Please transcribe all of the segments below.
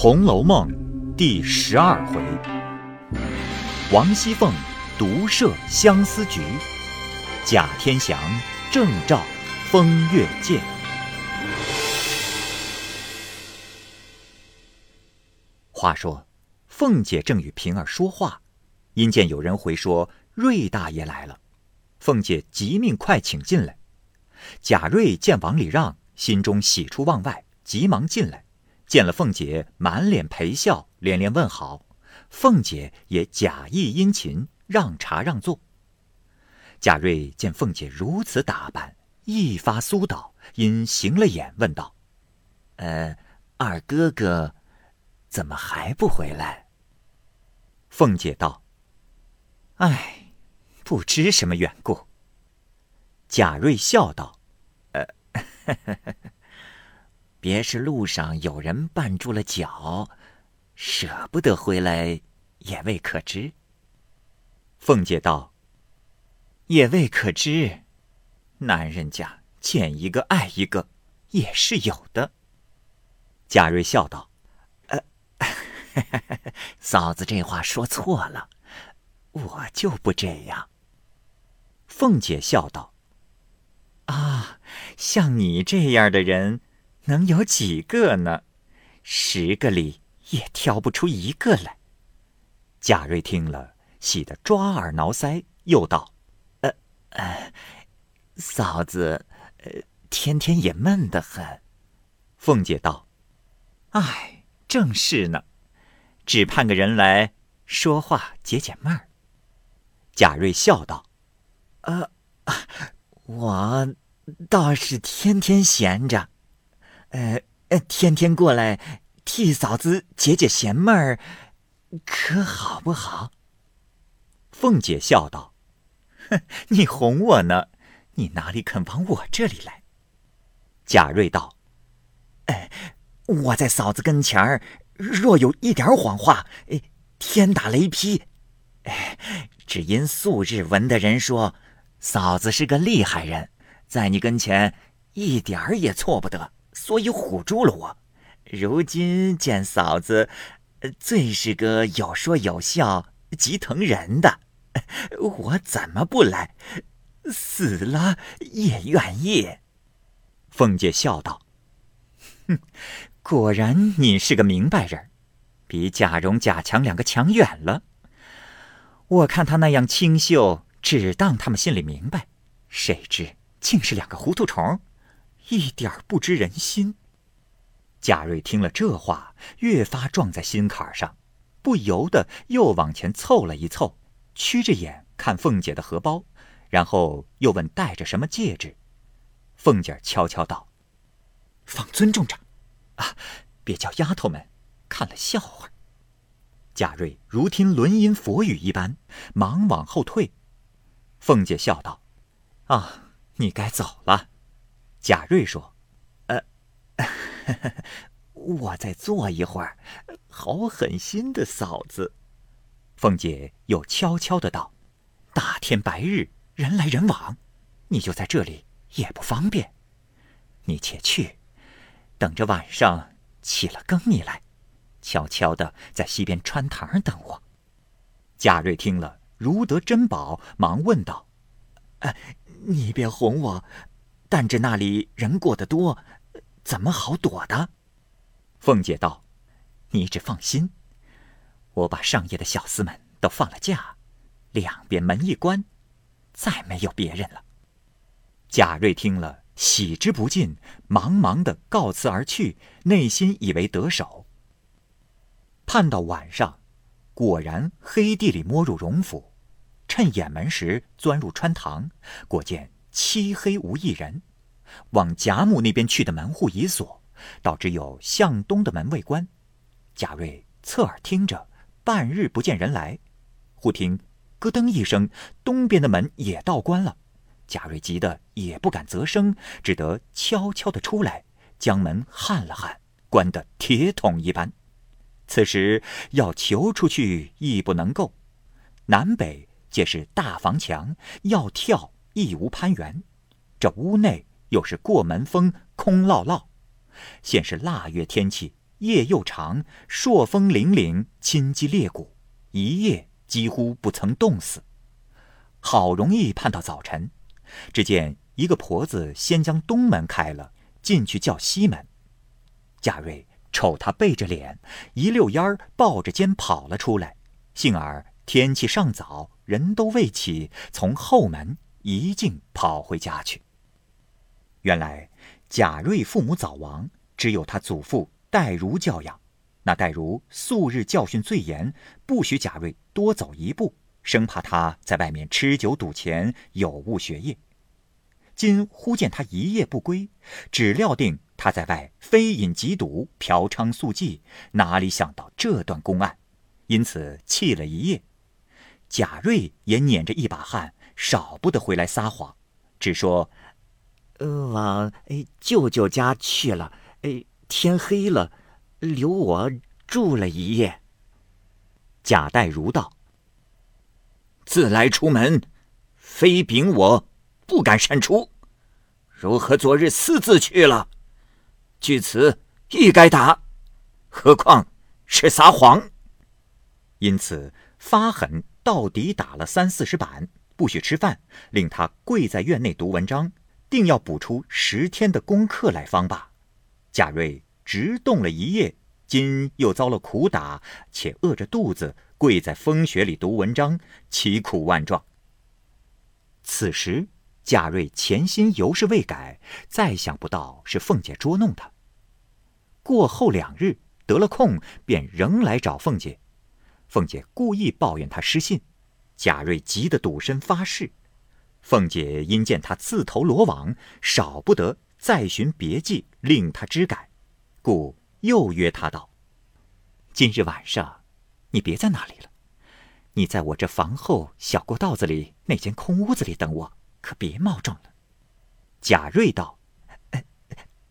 红楼梦》第十二回，王熙凤独设相思局，贾天祥正照风月鉴。话说，凤姐正与平儿说话，因见有人回说瑞大爷来了，凤姐急命快请进来。贾瑞见王礼让，心中喜出望外，急忙进来。见了凤姐，满脸陪笑，连连问好。凤姐也假意殷勤，让茶让座。贾瑞见凤姐如此打扮，一发苏倒，因行了眼，问道：“呃，二哥哥，怎么还不回来？”凤姐道：“唉，不知什么缘故。”贾瑞笑道：“呃。”呵呵别是路上有人绊住了脚，舍不得回来，也未可知。凤姐道：“也未可知，男人家见一个爱一个，也是有的。”贾瑞笑道：“呃，嫂子这话说错了，我就不这样。”凤姐笑道：“啊，像你这样的人。”能有几个呢？十个里也挑不出一个来。贾瑞听了，喜得抓耳挠腮，又道：“呃，呃，嫂子，呃，天天也闷得很。”凤姐道：“唉，正是呢，只盼个人来说话解解闷儿。”贾瑞笑道：“呃，我倒是天天闲着。”呃呃，天天过来替嫂子解解闲闷儿，可好不好？凤姐笑道：“哼，你哄我呢，你哪里肯往我这里来？”贾瑞道：“哎，我在嫂子跟前儿，若有一点谎话，哎天打雷劈。哎，只因素日闻的人说，嫂子是个厉害人，在你跟前一点儿也错不得。”所以唬住了我，如今见嫂子，最是个有说有笑、极疼人的，我怎么不来？死了也愿意。凤姐笑道：“哼，果然你是个明白人，比贾蓉、贾强两个强远了。我看他那样清秀，只当他们心里明白，谁知竟是两个糊涂虫。”一点不知人心。贾瑞听了这话，越发撞在心坎上，不由得又往前凑了一凑，曲着眼看凤姐的荷包，然后又问戴着什么戒指。凤姐悄悄道：“放尊重着，啊，别叫丫头们看了笑话。”贾瑞如听轮音佛语一般，忙往后退。凤姐笑道：“啊，你该走了。”贾瑞说：“呃，我再坐一会儿，好狠心的嫂子。”凤姐又悄悄的道：“大天白日，人来人往，你就在这里也不方便。你且去，等着晚上起了更，你来，悄悄的在西边穿堂等我。”贾瑞听了，如得珍宝，忙问道：“呃，你别哄我。”但这那里人过得多，怎么好躲的？凤姐道：“你只放心，我把上夜的小厮们都放了假，两边门一关，再没有别人了。”贾瑞听了，喜之不尽，忙忙的告辞而去，内心以为得手。盼到晚上，果然黑地里摸入荣府，趁掩门时钻入穿堂，果见。漆黑无一人，往贾母那边去的门户已锁，倒只有向东的门未关。贾瑞侧耳听着，半日不见人来，忽听咯噔一声，东边的门也倒关了。贾瑞急得也不敢啧声，只得悄悄的出来，将门焊了焊，关得铁桶一般。此时要求出去亦不能够，南北皆是大房墙，要跳。亦无攀援，这屋内又是过门风，空落落。现是腊月天气，夜又长，朔风凛凛，侵击裂骨，一夜几乎不曾冻死。好容易盼到早晨，只见一个婆子先将东门开了，进去叫西门。贾瑞瞅他背着脸，一溜烟儿抱着肩跑了出来。幸而天气尚早，人都未起，从后门一径跑回家去。原来贾瑞父母早亡，只有他祖父戴如教养。那戴如素日教训最严，不许贾瑞多走一步。生怕他在外面吃酒赌钱，有误学业。今忽见他一夜不归，只料定他在外非饮即赌、嫖娼宿妓，哪里想到这段公案，因此气了一夜。贾瑞也捻着一把汗，少不得回来撒谎，只说：“往舅舅家去了，天黑了，留我住了一夜。”贾代如道。自来出门，非禀我，不敢擅出。如何昨日私自去了？据此亦该打，何况是撒谎。因此发狠，到底打了三四十板，不许吃饭，令他跪在院内读文章，定要补出十天的功课来方罢。贾瑞直动了一夜，今又遭了苦打，且饿着肚子。跪在风雪里读文章，奇苦万状。此时贾瑞潜心犹是未改，再想不到是凤姐捉弄他。过后两日得了空，便仍来找凤姐。凤姐故意抱怨他失信，贾瑞急得赌身发誓。凤姐因见他自投罗网，少不得再寻别计令他知改，故又约他道：“今日晚上。”你别在那里了，你在我这房后小过道子里那间空屋子里等我，可别冒撞了。贾瑞道：“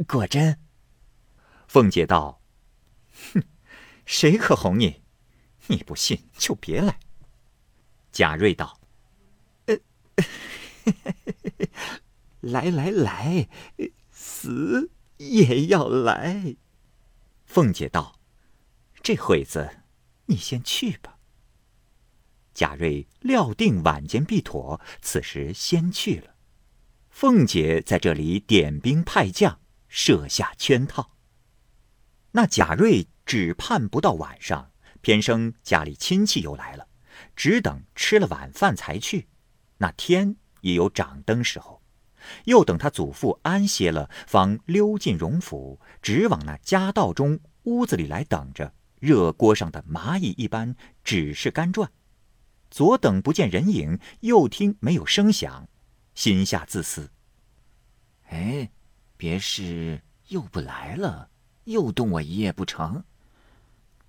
果真？”凤姐道：“哼，谁可哄你？你不信就别来。”贾瑞道：“呃 来来来，死也要来。”凤姐道：“这会子。”你先去吧。贾瑞料定晚间必妥，此时先去了。凤姐在这里点兵派将，设下圈套。那贾瑞只盼不到晚上，偏生家里亲戚又来了，只等吃了晚饭才去。那天也有掌灯时候，又等他祖父安歇了，方溜进荣府，直往那家道中屋子里来等着。热锅上的蚂蚁一般，只是干转。左等不见人影，右听没有声响，心下自私。哎，别是又不来了，又冻我一夜不成？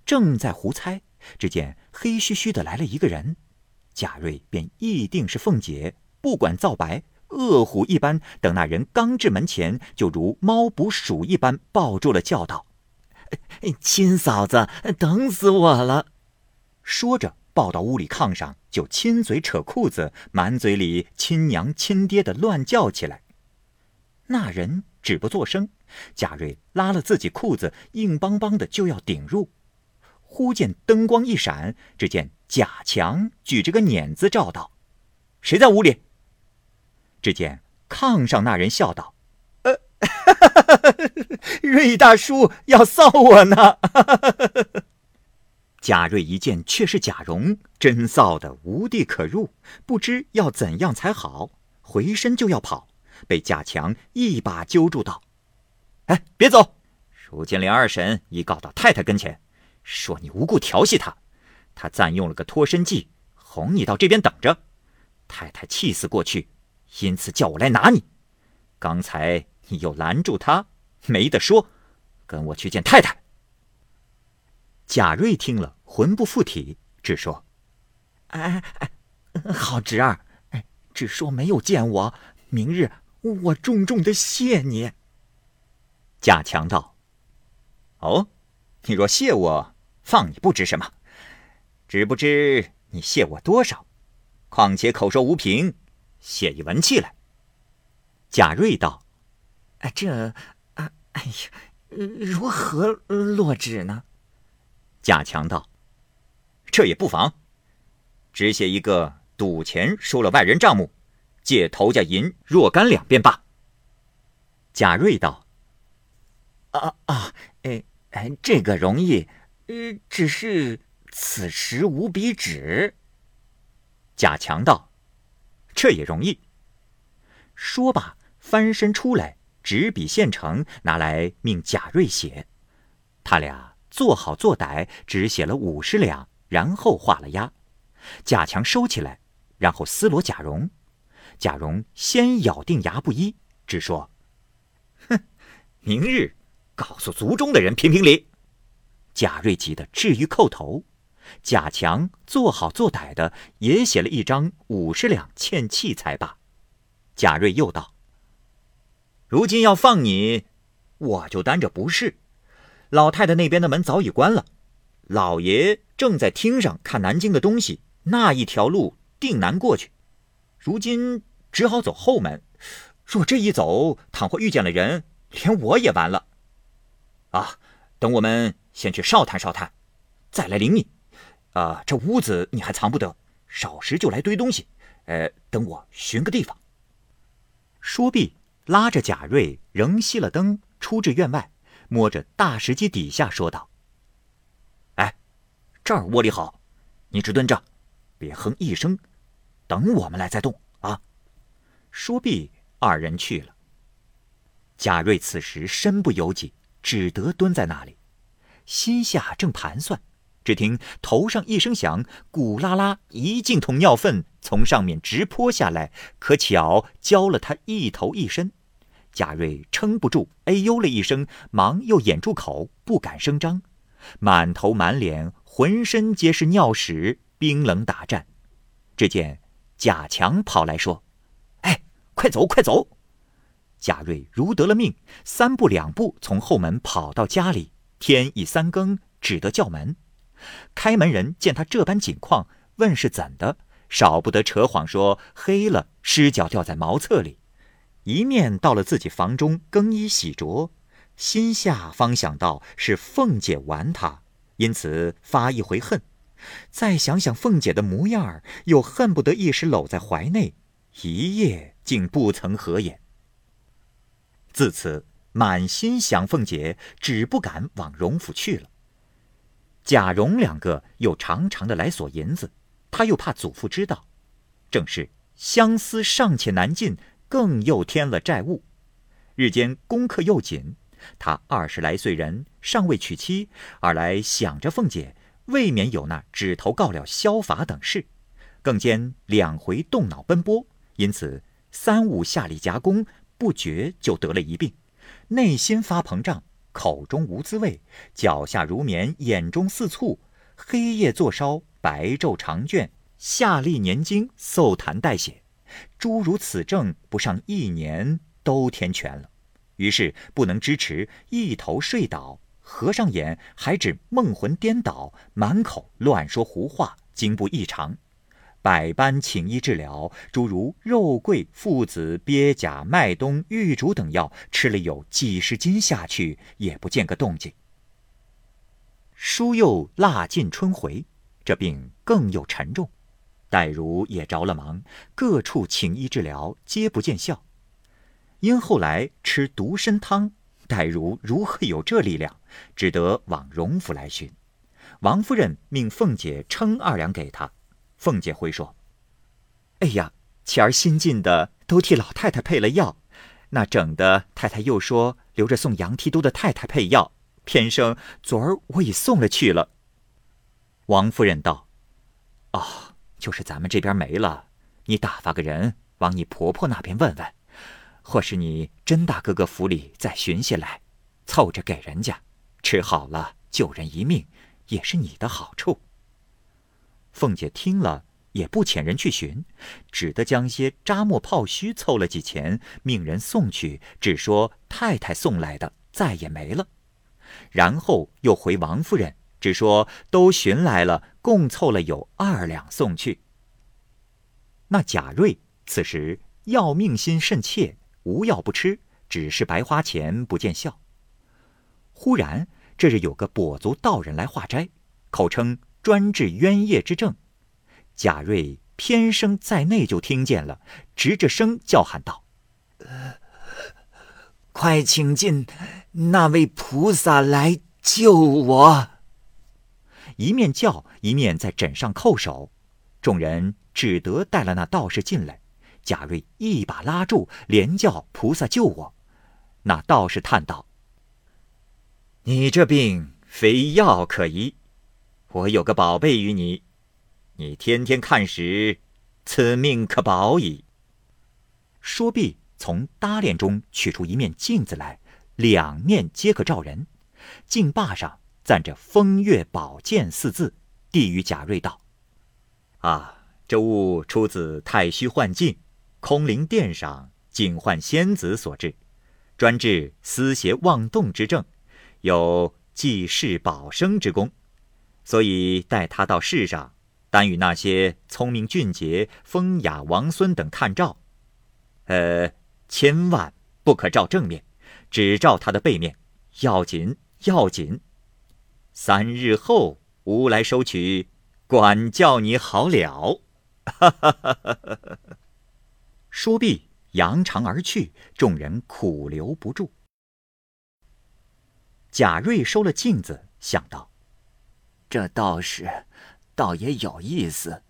正在胡猜，只见黑黢黢的来了一个人，贾瑞便一定是凤姐，不管皂白，恶虎一般。等那人刚至门前，就如猫捕鼠一般抱住了，叫道。亲嫂子，等死我了！说着，抱到屋里炕上，就亲嘴扯裤子，满嘴里亲娘亲爹的乱叫起来。那人止不作声，贾瑞拉了自己裤子，硬邦邦的就要顶入。忽见灯光一闪，只见贾强举着个碾子照道：“谁在屋里？”只见炕上那人笑道。呃 瑞大叔要臊我呢！贾瑞一见却是贾蓉，真臊得无地可入，不知要怎样才好，回身就要跑，被贾强一把揪住道：“哎，别走！如今连二婶已告到太太跟前，说你无故调戏她，她暂用了个脱身计，哄你到这边等着。太太气死过去，因此叫我来拿你。刚才。”你又拦住他，没得说，跟我去见太太。贾瑞听了，魂不附体，只说：“哎哎，好侄儿，哎，只说没有见我，明日我重重的谢你。”贾强道：“哦，你若谢我，放你不知什么，只不知你谢我多少。况且口说无凭，写一文契来。”贾瑞道。啊，这，啊，哎呀，如何落纸呢？贾强道：“这也不妨，只写一个赌钱输了外人账目，借头家银若干两便罢。”贾瑞道：“啊啊，哎哎，这个容易，呃，只是此时无笔纸。”贾强道：“这也容易。”说罢，翻身出来，执笔现成，拿来命贾瑞写。他俩做好做歹，只写了五十两，然后画了押。贾强收起来，然后撕罗贾蓉。贾蓉先咬定牙不依，只说：“哼，明日告诉族中的人评评理。”贾瑞急得至于叩头。贾强做好做歹的，也写了一张五十两欠契才罢。贾瑞又道：“如今要放你，我就担着不是。老太太那边的门早已关了，老爷正在厅上看南京的东西，那一条路定难过去。如今只好走后门。若这一走，倘或遇见了人，连我也完了。啊，等我们先去哨探哨探，再来领你。啊，这屋子你还藏不得，少时就来堆东西。呃，等我寻个地方。”说毕，拉着贾瑞，仍熄了灯，出至院外，摸着大石阶底下说道：“哎，这儿窝里好，你只蹲着，别哼一声，等我们来再动啊。”说毕，二人去了。贾瑞此时身不由己，只得蹲在那里，心下正盘算。只听头上一声响，鼓啦啦一净桶尿粪从上面直泼下来，可巧浇了他一头一身。贾瑞撑不住，哎呦了一声，忙又掩住口，不敢声张，满头满脸浑身皆是尿屎，冰冷打颤。只见贾强跑来说：“哎，快走，快走！”贾瑞如得了命，三步两步从后门跑到家里。天已三更，只得叫门。开门人见他这般景况，问是怎的，少不得扯谎说黑了，尸脚掉在茅厕里。一面到了自己房中更衣洗濯，心下方想到是凤姐玩他，因此发一回恨。再想想凤姐的模样儿，又恨不得一时搂在怀内，一夜竟不曾合眼。自此满心想凤姐，只不敢往荣府去了。贾蓉两个又常常的来索银子，他又怕祖父知道，正是相思尚且难尽，更又添了债务。日间功课又紧，他二十来岁人尚未娶妻，二来想着凤姐，未免有那指头告了消法等事，更兼两回动脑奔波，因此三五下里夹攻，不觉就得了一病，内心发膨胀。口中无滋味，脚下如棉，眼中似醋，黑夜坐烧，白昼长倦，夏历年经，嗽痰带血，诸如此症，不上一年都添全了。于是不能支持，一头睡倒，合上眼还只梦魂颠倒，满口乱说胡话，经不异常。百般请医治疗，诸如肉桂、附子、鳖甲、麦冬、玉竹等药，吃了有几十斤下去，也不见个动静。书又腊尽春回，这病更又沉重。黛如也着了忙，各处请医治疗，皆不见效。因后来吃独参汤，黛如如何有这力量？只得往荣府来寻。王夫人命凤姐称二两给他。凤姐回说：“哎呀，前儿新进的都替老太太配了药，那整的太太又说留着送杨提督的太太配药，偏生昨儿我已送了去了。”王夫人道：“哦，就是咱们这边没了，你打发个人往你婆婆那边问问，或是你甄大哥哥府里再寻些来，凑着给人家吃好了，救人一命，也是你的好处。”凤姐听了，也不遣人去寻，只得将些扎墨泡须凑了几钱，命人送去，只说太太送来的，再也没了。然后又回王夫人，只说都寻来了，共凑了有二两送去。那贾瑞此时要命心甚切，无药不吃，只是白花钱不见效。忽然，这日有个跛足道人来化斋，口称专治冤业之症。贾瑞偏生在内就听见了，直着声叫喊道：“快请进那位菩萨来救我！”一面叫，一面在枕上叩首。众人只得带了那道士进来。贾瑞一把拉住，连叫菩萨救我。那道士叹道。你这病非药可医，我有个宝贝与你，你天天看时，此命可保矣。说毕，从搭链中取出一面镜子来，两面皆可照人。镜把上暂着“风月宝剑”四字，递与贾瑞道：“啊，这物出自太虚幻境，空灵殿上净幻仙子所制，专治思邪妄动之症。”有济世保生之功，所以带他到世上，单与那些聪明俊杰、风雅王孙等看照。呃，千万不可照正面，只照他的背面，要紧要紧。三日后吾来收取，管教你好了。哈哈哈哈哈！说毕，扬长而去，众人苦留不住。贾瑞收了镜子，想到：“这道士倒也有意思。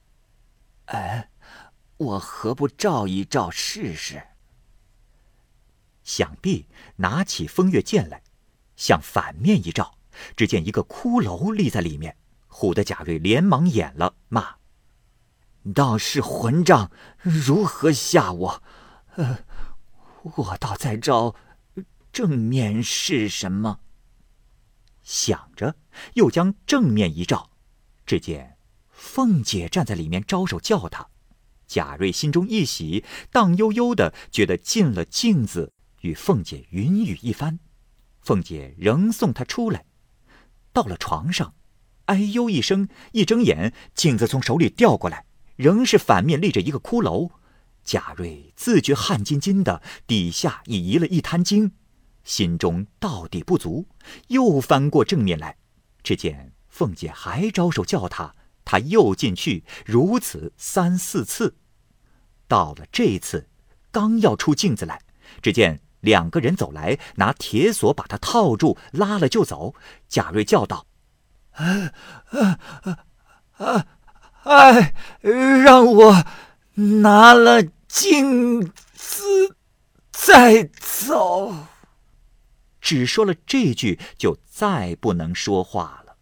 哎，我何不照一照试试？”想必拿起风月剑来，向反面一照，只见一个骷髅立在里面，唬得贾瑞连忙掩了，骂：“道士混账，如何吓我？呃，我倒在照正面是什么？”想着，又将正面一照，只见凤姐站在里面招手叫他。贾瑞心中一喜，荡悠悠的觉得进了镜子，与凤姐云雨一番。凤姐仍送他出来，到了床上，哎呦一声，一睁眼，镜子从手里掉过来，仍是反面立着一个骷髅。贾瑞自觉汗津津的，底下已移了一滩精。心中到底不足，又翻过正面来，只见凤姐还招手叫他，他又进去，如此三四次。到了这次，刚要出镜子来，只见两个人走来，拿铁锁把他套住，拉了就走。贾瑞叫道：“啊啊啊！哎，让我拿了镜子再走。”只说了这句，就再不能说话了。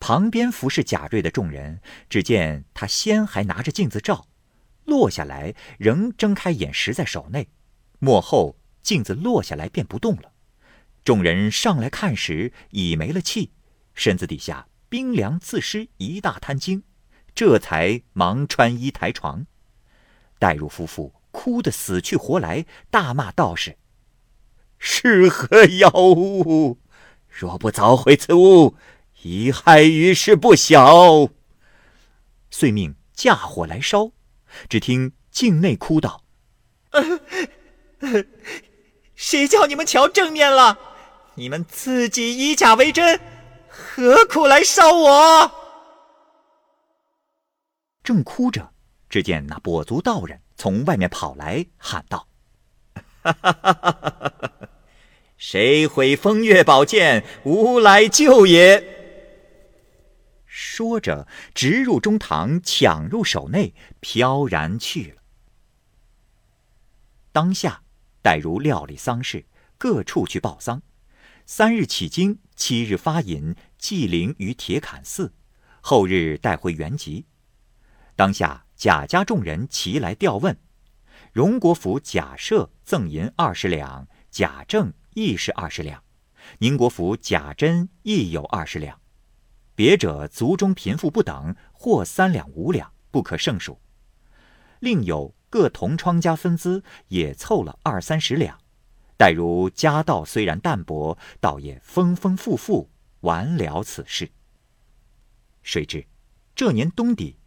旁边服侍贾瑞的众人，只见他先还拿着镜子照，落下来仍睁开眼实在手内，幕后镜子落下来便不动了。众人上来看时，已没了气，身子底下冰凉自湿一大滩精，这才忙穿衣抬床。戴入夫妇哭得死去活来，大骂道士。是何妖物？若不凿毁此物，贻害于世不小。遂命架火来烧。只听境内哭道：“ 谁叫你们瞧正面了？你们自己以假为真，何苦来烧我？”正哭着，只见那跛足道人从外面跑来，喊道。哈哈哈哈哈！谁毁风月宝剑，吾来救也。说着，直入中堂，抢入手内，飘然去了。当下，待如料理丧事，各处去报丧。三日起经，七日发引，祭灵于铁槛寺，后日带回原籍。当下，贾家众人齐来调问。荣国府贾赦赠银二十两，贾政亦是二十两，宁国府贾珍亦有二十两，别者族中贫富不等，或三两五两，不可胜数。另有各同窗家分资，也凑了二三十两。待如家道虽然淡薄，倒也丰丰富富，完了此事。谁知这年冬底。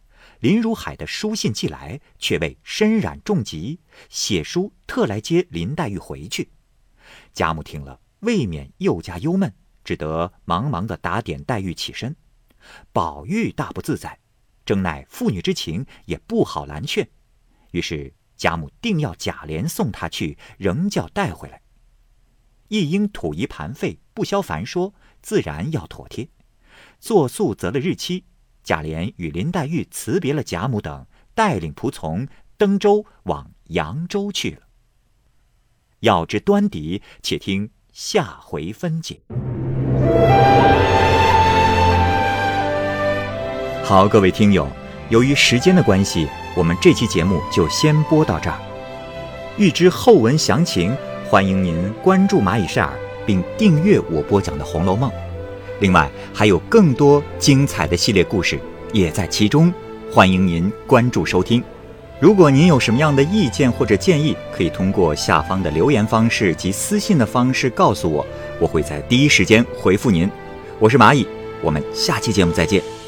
林如海的书信寄来，却为身染重疾，写书特来接林黛玉回去。贾母听了，未免又加忧闷，只得忙忙的打点黛玉起身。宝玉大不自在，正乃父女之情，也不好拦劝。于是贾母定要贾琏送他去，仍叫带回来。一应土仪盘费，不消烦说，自然要妥帖。作宿择了日期，贾琏与林黛玉辞别了贾母等，带领仆从登舟往扬州去了。要知端倪，且听下回分解。好，各位听友，由于时间的关系，我们这期节目就先播到这儿。欲知后文详情。欢迎您关注蚂蚁晒尔，并订阅我播讲的《红楼梦》。另外，还有更多精彩的系列故事也在其中，欢迎您关注收听。如果您有什么样的意见或者建议，可以通过下方的留言方式及私信的方式告诉我，我会在第一时间回复您。我是蚂蚁，我们下期节目再见。